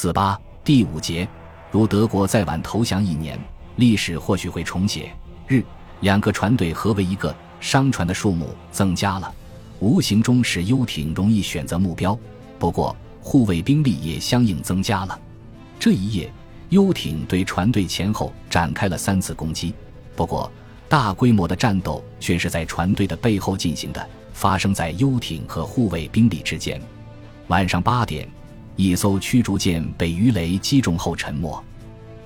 四八第五节，如德国再晚投降一年，历史或许会重写。日两个船队合为一个，商船的数目增加了，无形中使游艇容易选择目标。不过护卫兵力也相应增加了。这一夜，游艇对船队前后展开了三次攻击。不过大规模的战斗却是在船队的背后进行的，发生在游艇和护卫兵力之间。晚上八点，一艘驱逐舰被鱼雷击中后沉没。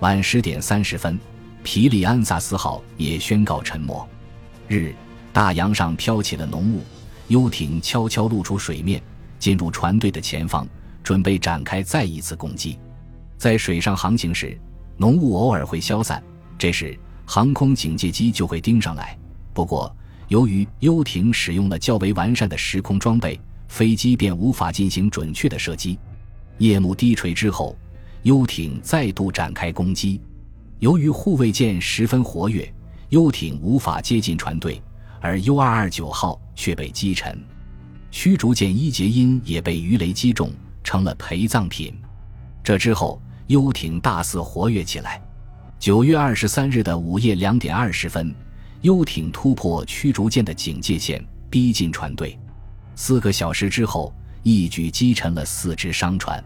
晚十点三十分，皮利安萨斯号也宣告沉没。日，大洋上飘起了浓雾，游艇悄悄露出水面，进入船队的前方，准备展开再一次攻击。在水上航行时，浓雾偶尔会消散，这时。航空警戒机就会盯上来。不过，由于游艇使用了较为完善的时空装备，飞机便无法进行准确的射击。夜幕低垂之后，游艇再度展开攻击。由于护卫舰十分活跃，游艇无法接近船队，而 U 二二九号却被击沉。驱逐舰伊杰因也被鱼雷击中，成了陪葬品。这之后，游艇大肆活跃起来。九月二十三日的午夜两点二十分，游艇突破驱逐舰的警戒线，逼近船队。四个小时之后，一举击沉了四只商船。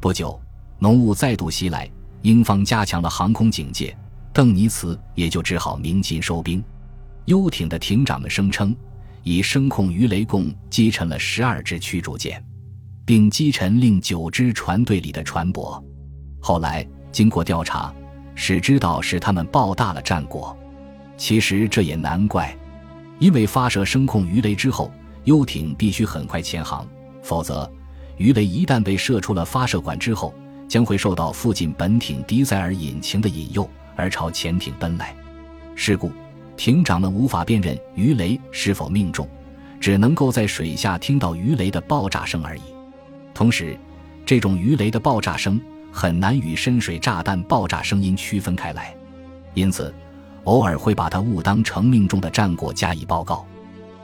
不久，浓雾再度袭来，英方加强了航空警戒，邓尼茨也就只好鸣金收兵。游艇的艇长们声称，以声控鱼雷共击沉了十二只驱逐舰，并击沉另九只船队里的船舶。后来经过调查。使知道是他们报大了战果，其实这也难怪，因为发射声控鱼雷之后，游艇必须很快潜航，否则鱼雷一旦被射出了发射管之后，将会受到附近本艇迪塞尔引擎的引诱而朝潜艇奔来。是故，艇长们无法辨认鱼雷是否命中，只能够在水下听到鱼雷的爆炸声而已。同时，这种鱼雷的爆炸声。很难与深水炸弹爆炸声音区分开来，因此偶尔会把它误当成命中的战果加以报告。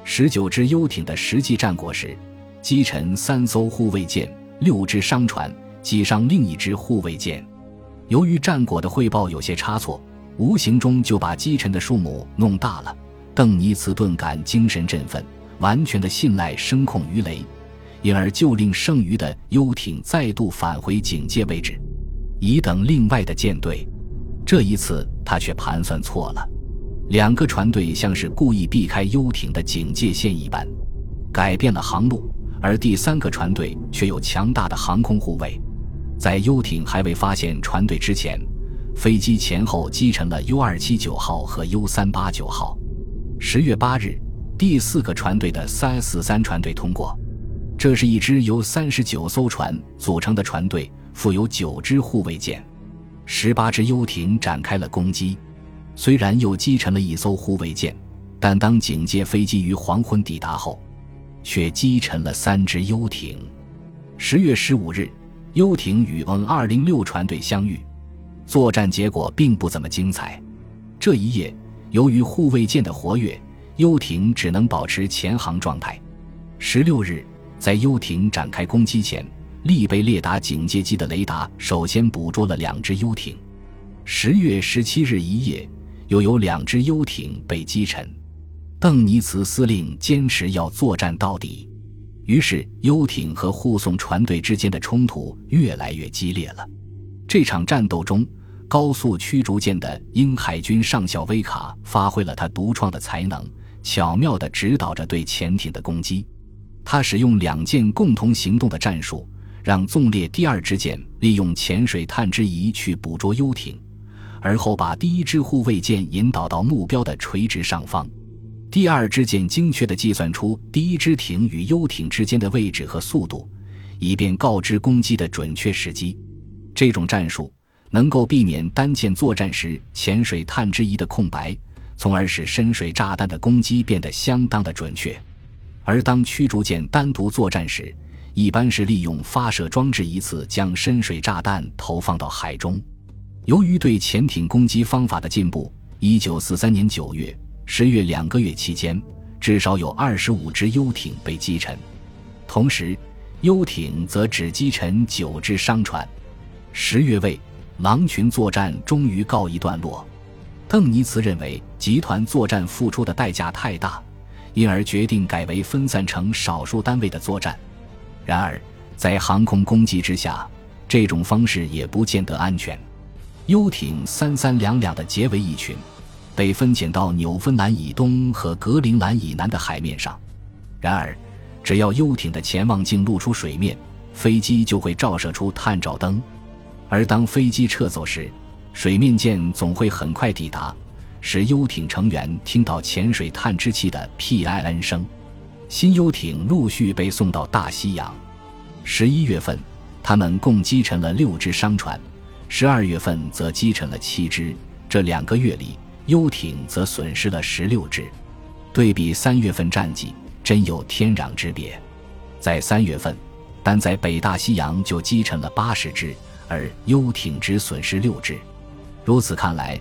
十九只游艇的实际战果是：击沉三艘护卫舰、六只商船，击伤另一只护卫舰。由于战果的汇报有些差错，无形中就把击沉的数目弄大了。邓尼茨顿感精神振奋，完全的信赖声控鱼雷。因而就令剩余的游艇再度返回警戒位置，以等另外的舰队。这一次他却盘算错了，两个船队像是故意避开游艇的警戒线一般，改变了航路。而第三个船队却有强大的航空护卫，在游艇还未发现船队之前，飞机前后击沉了 U 二七九号和 U 三八九号。十月八日，第四个船队的三四三船队通过。这是一支由三十九艘船组成的船队，附有九支护卫舰，十八只游艇展开了攻击。虽然又击沉了一艘护卫舰，但当警戒飞机于黄昏抵达后，却击沉了三只游艇。十月十五日，游艇与 N 二零六船队相遇，作战结果并不怎么精彩。这一夜，由于护卫舰的活跃，游艇只能保持潜航状态。十六日。在游艇展开攻击前，利贝列达警戒机的雷达首先捕捉了两只游艇。十月十七日一夜，又有两只游艇被击沉。邓尼茨司令坚持要作战到底，于是游艇和护送船队之间的冲突越来越激烈了。这场战斗中，高速驱逐舰的英海军上校威卡发挥了他独创的才能，巧妙地指导着对潜艇的攻击。他使用两舰共同行动的战术，让纵列第二支舰利用潜水探知仪去捕捉游艇，而后把第一支护卫舰引导到目标的垂直上方。第二支舰精确地计算出第一支艇与游艇之间的位置和速度，以便告知攻击的准确时机。这种战术能够避免单舰作战时潜水探知仪的空白，从而使深水炸弹的攻击变得相当的准确。而当驱逐舰单独作战时，一般是利用发射装置一次将深水炸弹投放到海中。由于对潜艇攻击方法的进步，一九四三年九月、十月两个月期间，至少有二十五只游艇被击沉，同时游艇则只击沉九只商船。十月未，狼群作战终于告一段落。邓尼茨认为集团作战付出的代价太大，因而决定改为分散成少数单位的作战。然而，在航空攻击之下，这种方式也不见得安全。游艇三三两两的结为一群，被分遣到纽芬兰以东和格陵兰以南的海面上。然而，只要游艇的潜望镜露出水面，飞机就会照射出探照灯。而当飞机撤走时，水面舰总会很快抵达，使游艇成员听到潜水探知器的 PIN 声。新游艇陆续被送到大西洋。十一月份，他们共击沉了六只商船。十二月份则击沉了七只，这两个月里，游艇则损失了十六只。对比三月份战绩，真有天壤之别。在三月份，单在北大西洋就击沉了八十只，而游艇只损失六只。如此看来，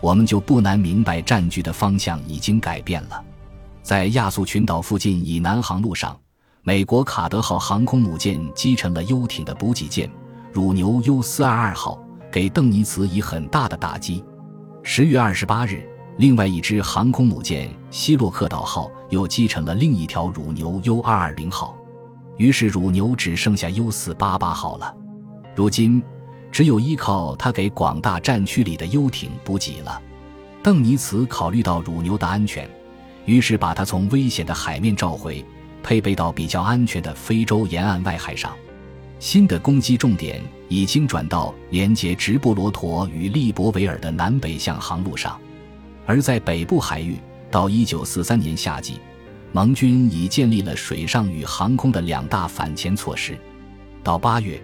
我们就不难明白战局的方向已经改变了。在亚速群岛附近以南航路上，美国卡德号航空母舰击沉了游艇的补给舰“乳牛 U 四二二号”。给邓尼茨以很大的打击。十月二十八日，另外一支航空母舰“希洛克岛号”又击沉了另一条“乳牛 ”U 二二零号，于是“乳牛”只剩下 U 四八八号了。如今，只有依靠它给广大战区里的游艇补给了。邓尼茨考虑到“乳牛”的安全，于是把它从危险的海面召回，配备到比较安全的非洲沿岸外海上。新的攻击重点已经转到连接直布罗陀与利伯维尔的南北向航路上，而在北部海域，到1943年夏季，盟军已建立了水上与航空的两大反潜措施。到八月，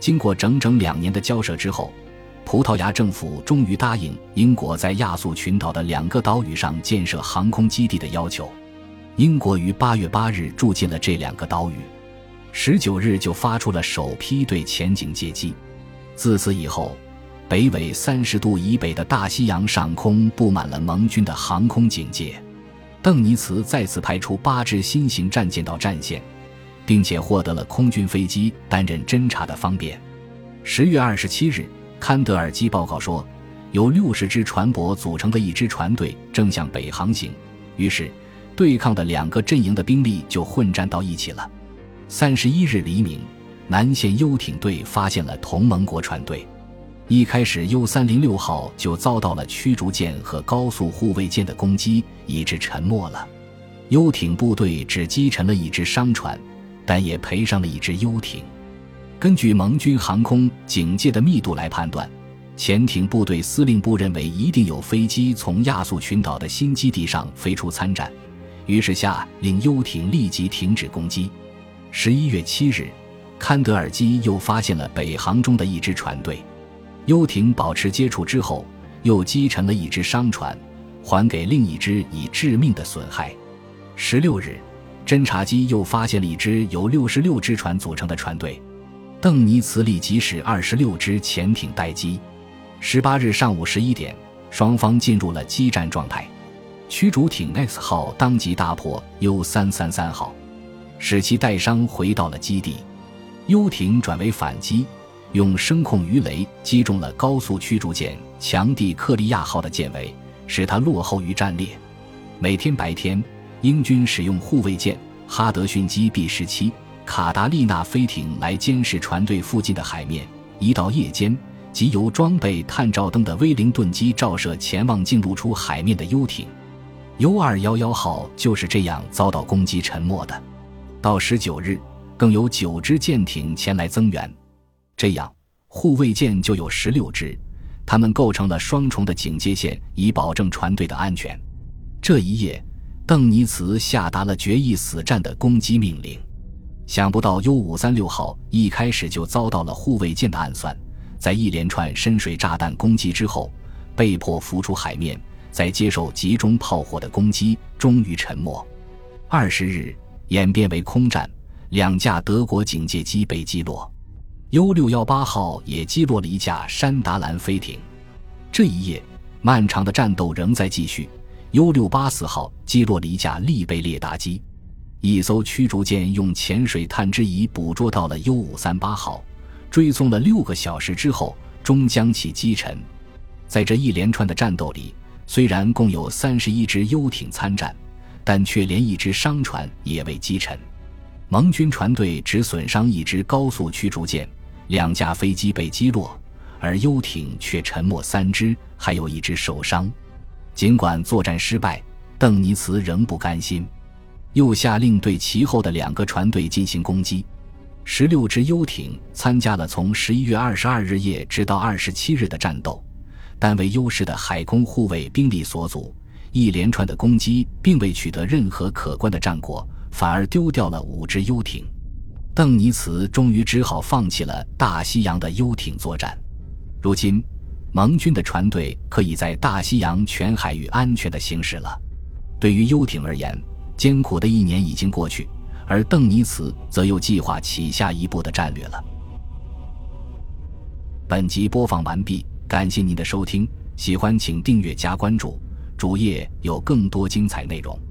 经过整整两年的交涉之后，葡萄牙政府终于答应英国在亚速群岛的两个岛屿上建设航空基地的要求。英国于八月八日住进了这两个岛屿。十九日就发出了首批对前景接机，自此以后，北纬三十度以北的大西洋上空布满了盟军的航空警戒。邓尼茨再次派出八支新型战舰到战线，并且获得了空军飞机担任侦察的方便。十月二十七日，堪德尔基报告说，由六十只船舶组成的一支船队正向北航行，于是，对抗的两个阵营的兵力就混战到一起了。三十一日黎明，南线游艇队发现了同盟国船队。一开始，U 三零六号就遭到了驱逐舰和高速护卫舰的攻击，以致沉没了。游艇部队只击沉了一只商船，但也赔上了一只游艇。根据盟军航空警戒的密度来判断，潜艇部队司令部认为一定有飞机从亚速群岛的新基地上飞出参战，于是下令游艇立即停止攻击。十一月七日，堪德尔基又发现了北航中的一支船队，游艇保持接触之后，又击沉了一只商船，还给另一只以致命的损害。十六日，侦察机又发现了一支由六十六只船组成的船队，邓尼茨立即使二十六只潜艇待机。十八日上午十一点，双方进入了激战状态，驱逐艇 X 号当即大破 U 三三三号。使其带伤回到了基地，游艇转为反击，用声控鱼雷击中了高速驱逐舰“强地克利亚号”的舰尾，使它落后于战列。每天白天，英军使用护卫舰“哈德逊机 B 十七”、“卡达利娜”飞艇来监视船队附近的海面；一到夜间，即由装备探照灯的威灵顿机照射前往进入出海面的游艇。U 二幺幺号就是这样遭到攻击沉没的。到十九日，更有九支舰艇前来增援，这样护卫舰就有十六支，他们构成了双重的警戒线，以保证船队的安全。这一夜，邓尼茨下达了决一死战的攻击命令。想不到 U 五三六号一开始就遭到了护卫舰的暗算，在一连串深水炸弹攻击之后，被迫浮出海面，在接受集中炮火的攻击，终于沉没。二十日。演变为空战，两架德国警戒机被击落，U 六幺八号也击落了一架山达兰飞艇。这一夜，漫长的战斗仍在继续。U 六八四号击落了一架利贝列达机，一艘驱逐舰用潜水探知仪捕捉到了 U 五三八号，追踪了六个小时之后，终将其击沉。在这一连串的战斗里，虽然共有三十一只游艇参战，但却连一只商船也未击沉。盟军船队只损伤一只高速驱逐舰，两架飞机被击落，而游艇却沉没三只，还有一只受伤。尽管作战失败，邓尼茨仍不甘心，又下令对其后的两个船队进行攻击。十六只游艇参加了从十一月二十二日夜直到二十七日的战斗，但为优势的海空护卫兵力所阻，一连串的攻击并未取得任何可观的战果。反而丢掉了五只游艇，邓尼茨终于只好放弃了大西洋的游艇作战。如今，盟军的船队可以在大西洋全海域安全的行驶了。对于游艇而言，艰苦的一年已经过去，而邓尼茨则又计划起下一步的战略了。本集播放完毕，感谢您的收听，喜欢请订阅加关注，主页有更多精彩内容。